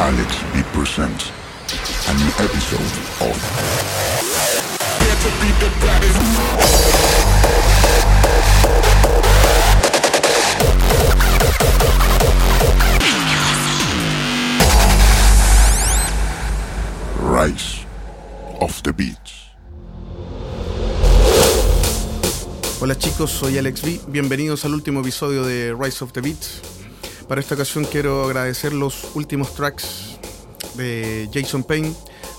Alex B presents a new episode of Rise of the Beats. Hola chicos, soy Alex B. Bienvenidos al último episodio de Rise of the Beats. Para esta ocasión quiero agradecer los últimos tracks de Jason Payne,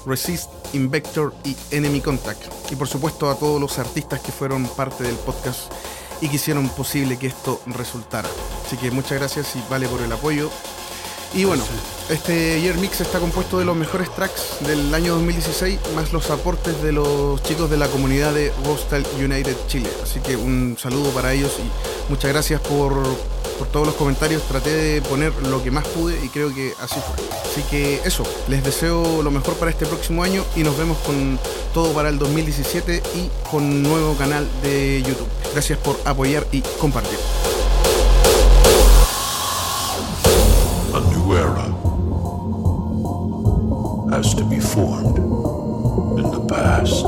Resist, Invector y Enemy Contact. Y por supuesto a todos los artistas que fueron parte del podcast y que hicieron posible que esto resultara. Así que muchas gracias y vale por el apoyo. Y bueno, este Year Mix está compuesto de los mejores tracks del año 2016, más los aportes de los chicos de la comunidad de Hostel United Chile. Así que un saludo para ellos y muchas gracias por, por todos los comentarios. Traté de poner lo que más pude y creo que así fue. Así que eso, les deseo lo mejor para este próximo año y nos vemos con todo para el 2017 y con un nuevo canal de YouTube. Gracias por apoyar y compartir. A new era has to be formed in the past.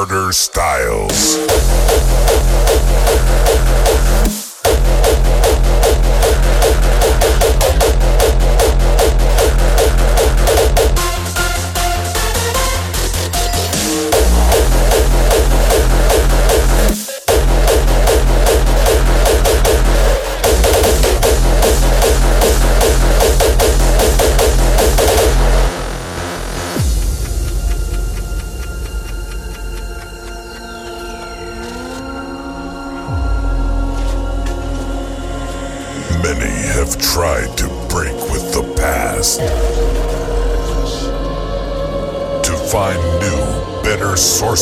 Carter Styles.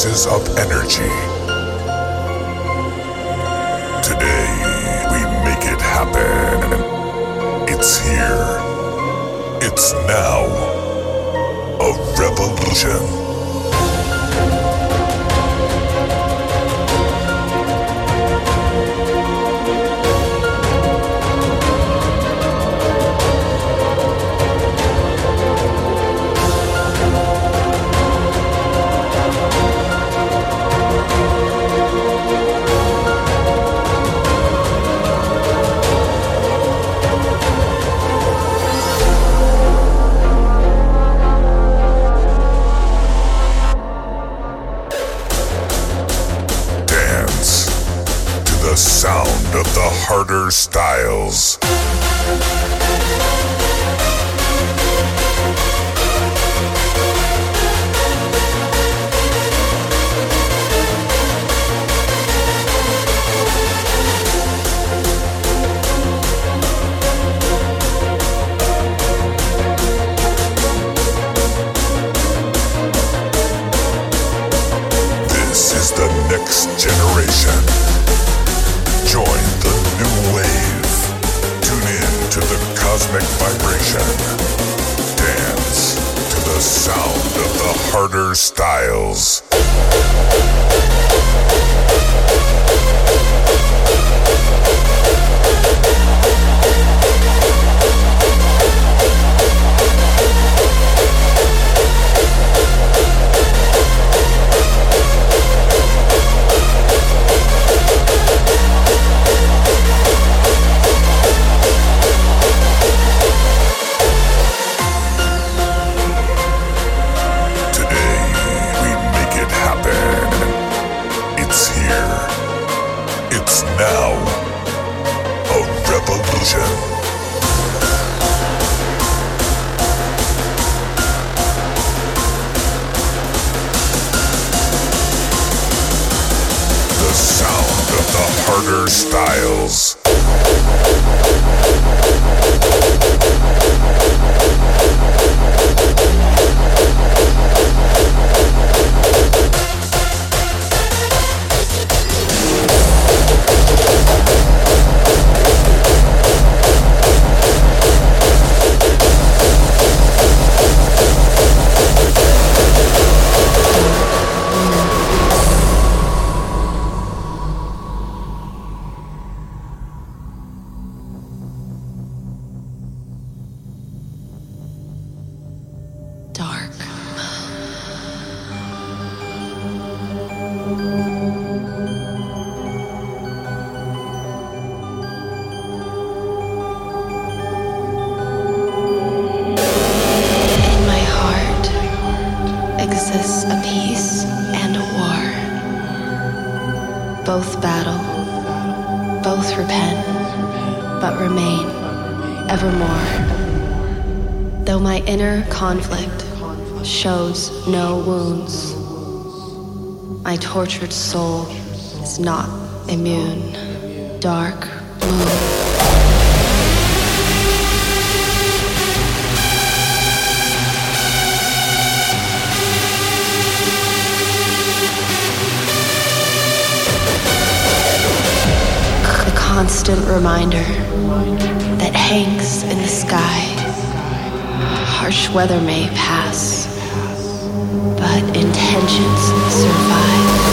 voices of tortured soul is not immune. Dark blue. constant reminder that hangs in the sky. Harsh weather may pass, but intentions survive.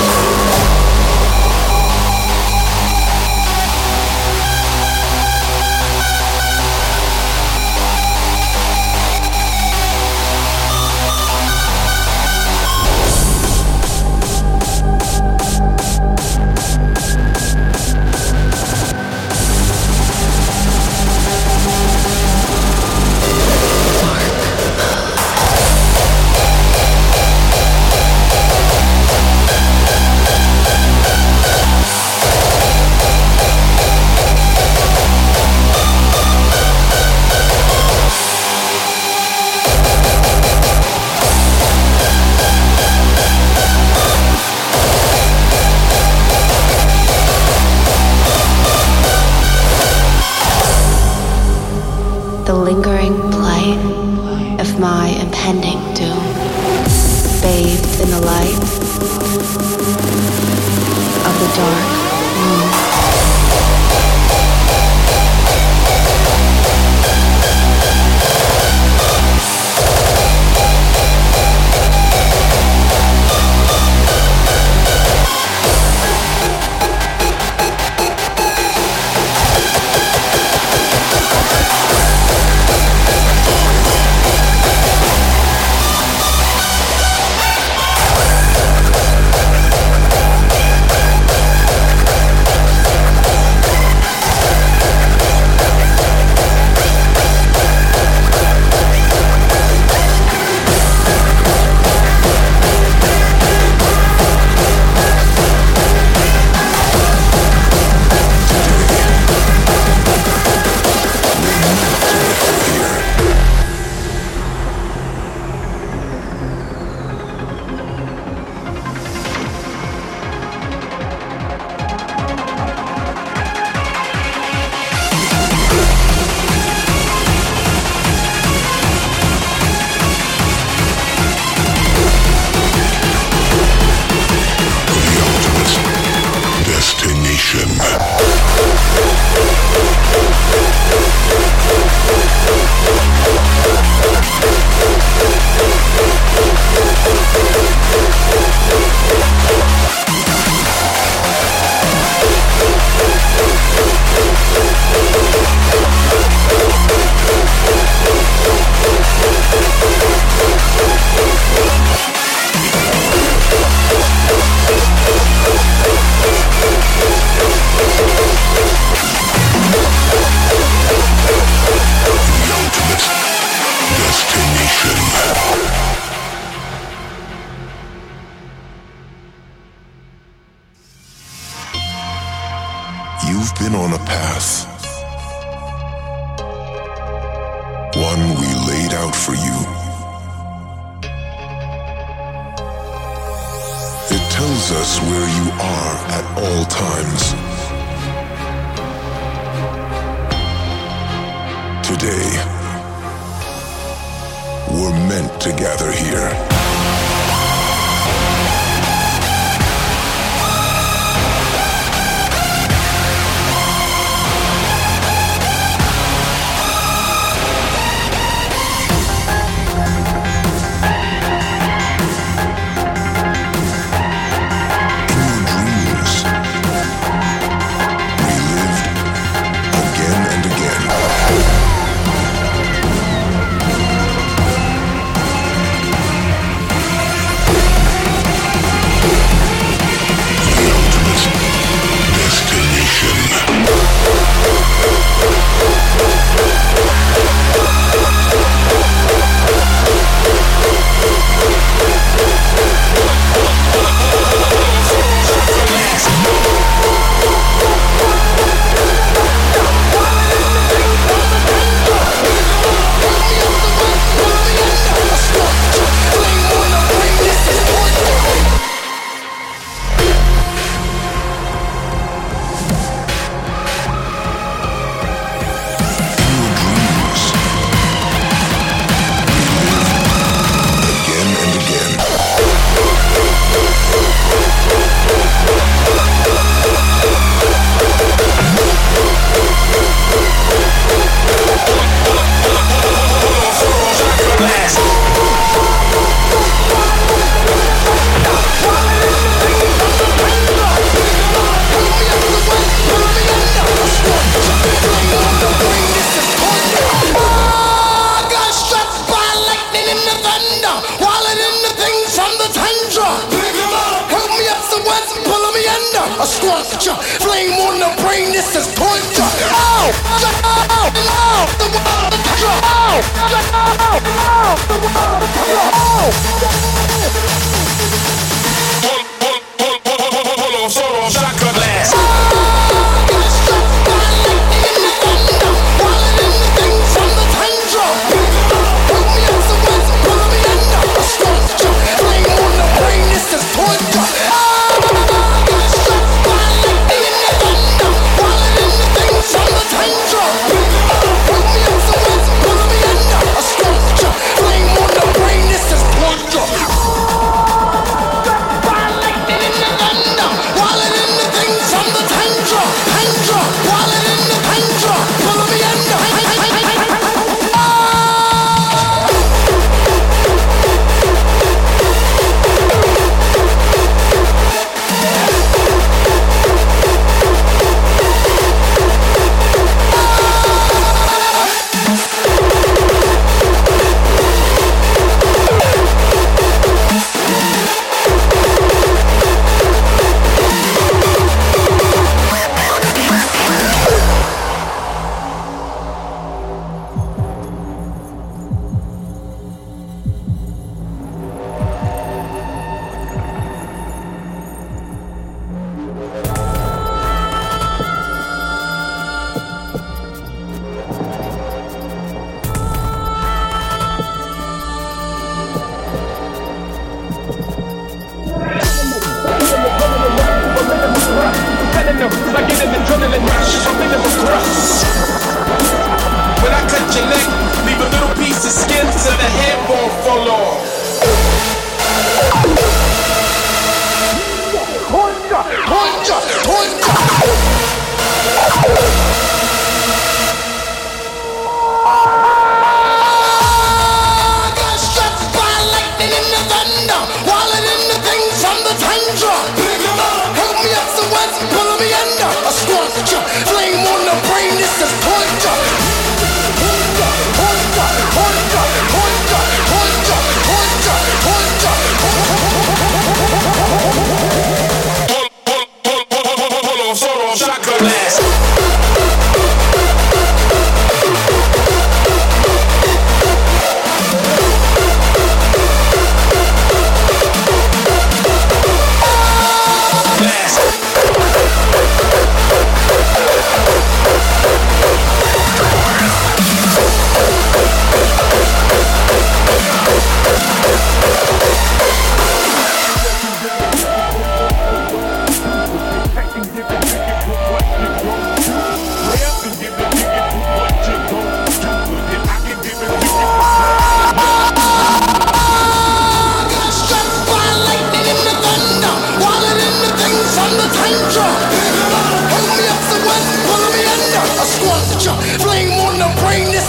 For you. It tells us where you are at all times. Today, we're meant to gather here.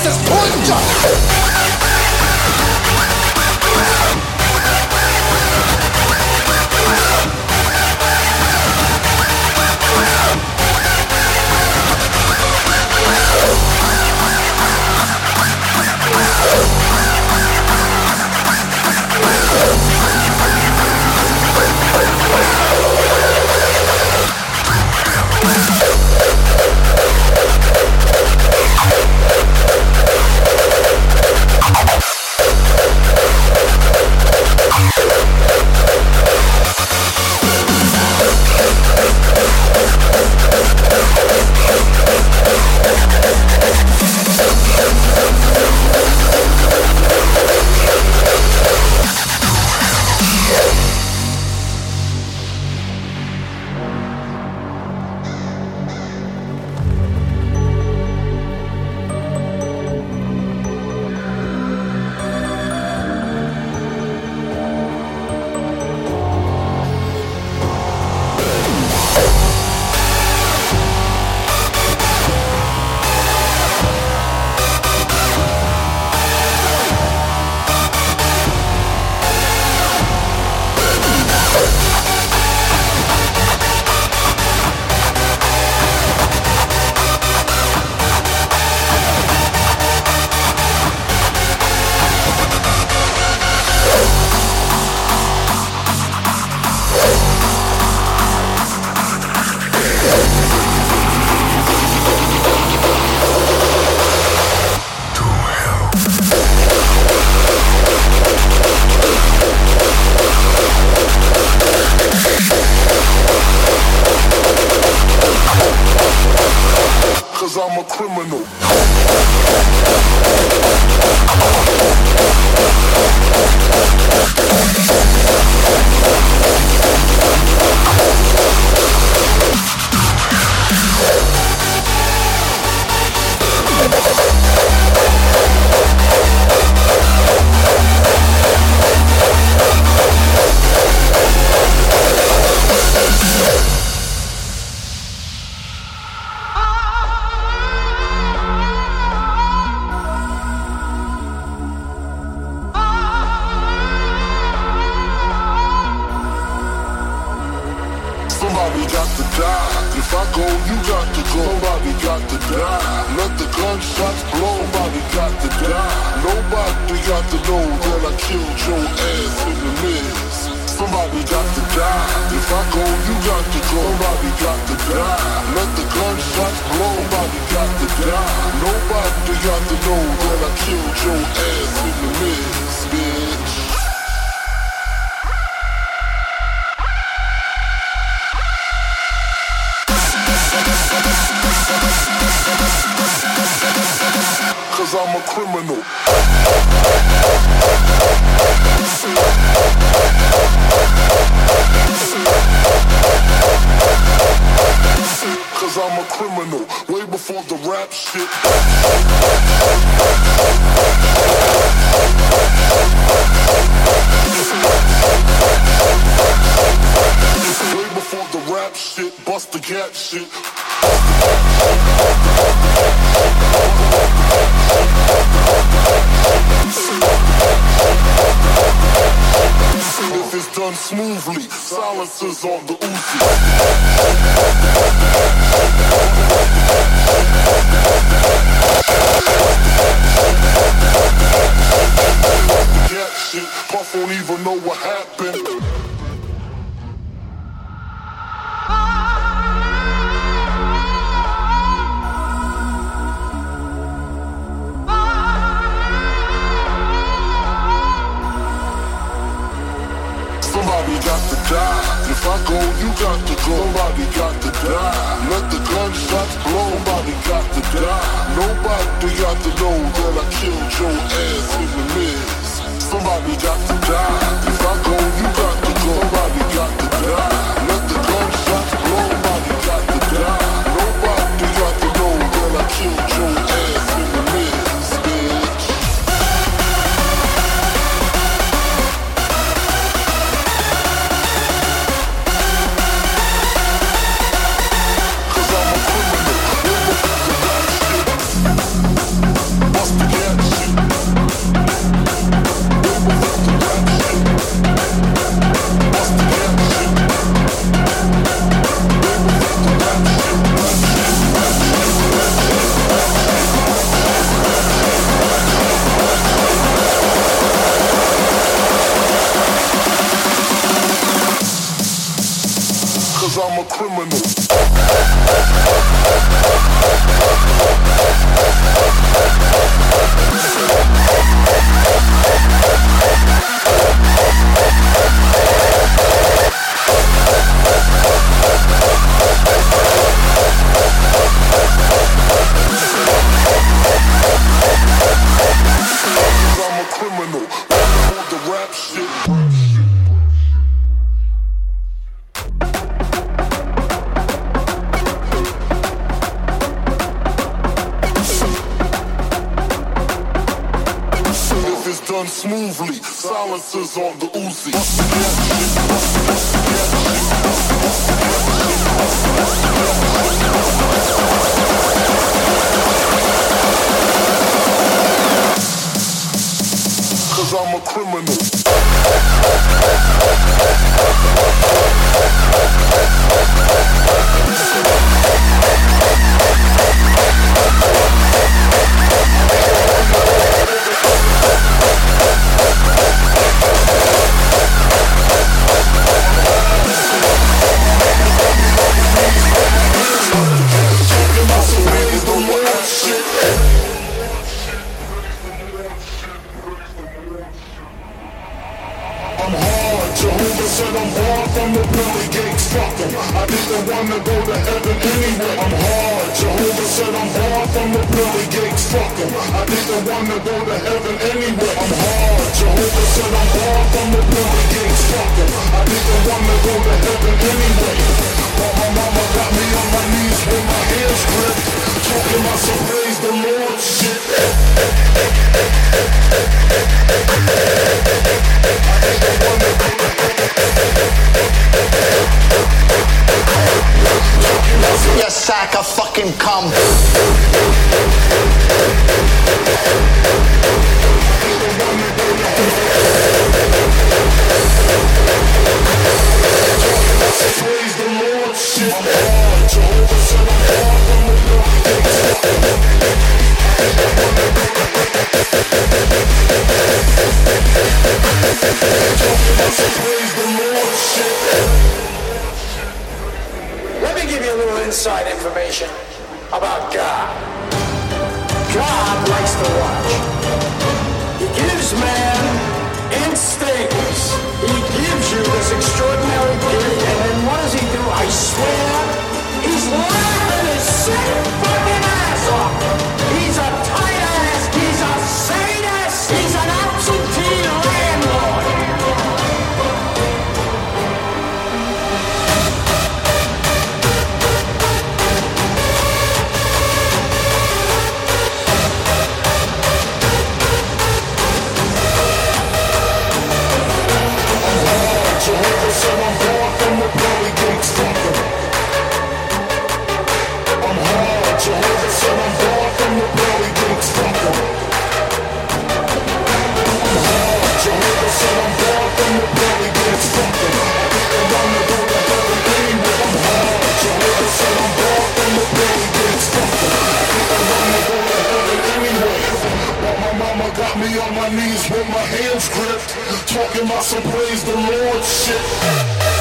This is torture. Go, you got to go. Somebody got to die. Let the gunshots blow. Somebody got to die. Nobody got to know that I killed your ass in the midst. Somebody got to die. If I go, you got to go. Somebody got to die. Let the gunshots blow. Somebody got to die. Nobody got to know that I killed your ass in the midst, bitch. Cause I'm a criminal. Cause I'm a criminal. Way before the rap shit. Way before rap shit. Bust the cat shit. If it's done smoothly, silencers on the Uzi. Cat shit, Puff won't even know what happened. Die. If I go, you got to go. Somebody got to die. Let the gunshots blow. Somebody got to die. Nobody got to know that I killed your ass in the midst. Somebody got to die. If I go, you got to go. Somebody got to die. inside information about God. God likes to watch. He gives man instincts. He gives you this extraordinary gift, and then what does he do? I swear, he's lying. knees with my hands gripped, talking about some praise the Lord shit.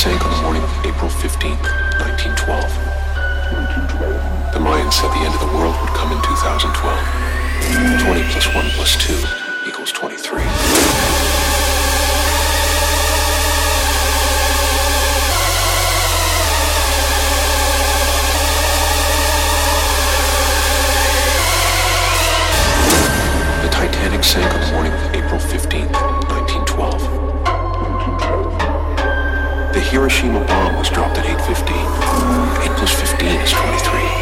Sank on the morning of April 15th, 1912. The Mayans said the end of the world would come in 2012. 20 plus 1 plus 2 equals 23. The Titanic sank on the morning of April 15th, Hiroshima bomb was dropped at 8.15. 8 plus 15 is 23.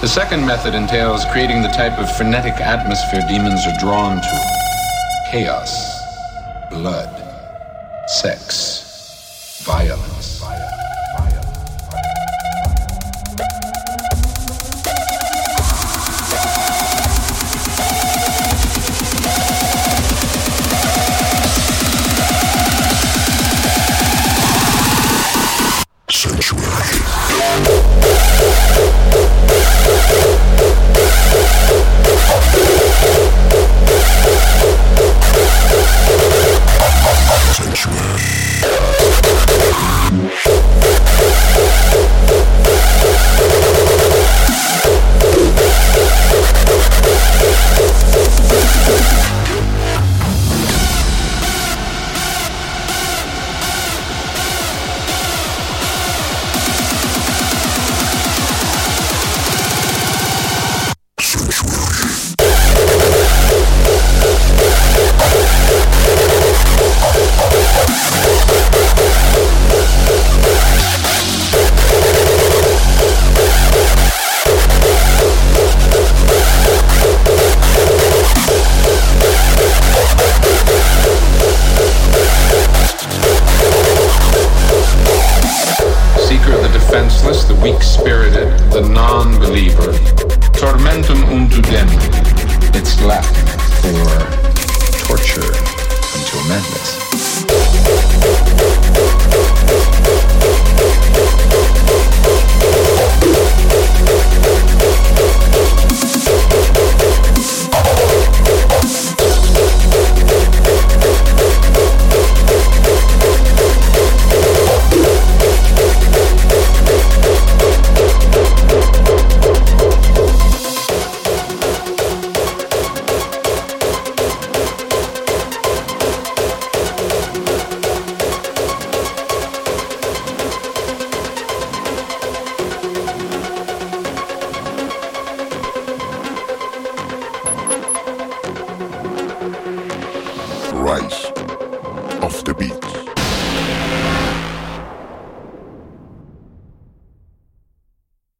The second method entails creating the type of frenetic atmosphere demons are drawn to. Chaos, blood, sex, violence.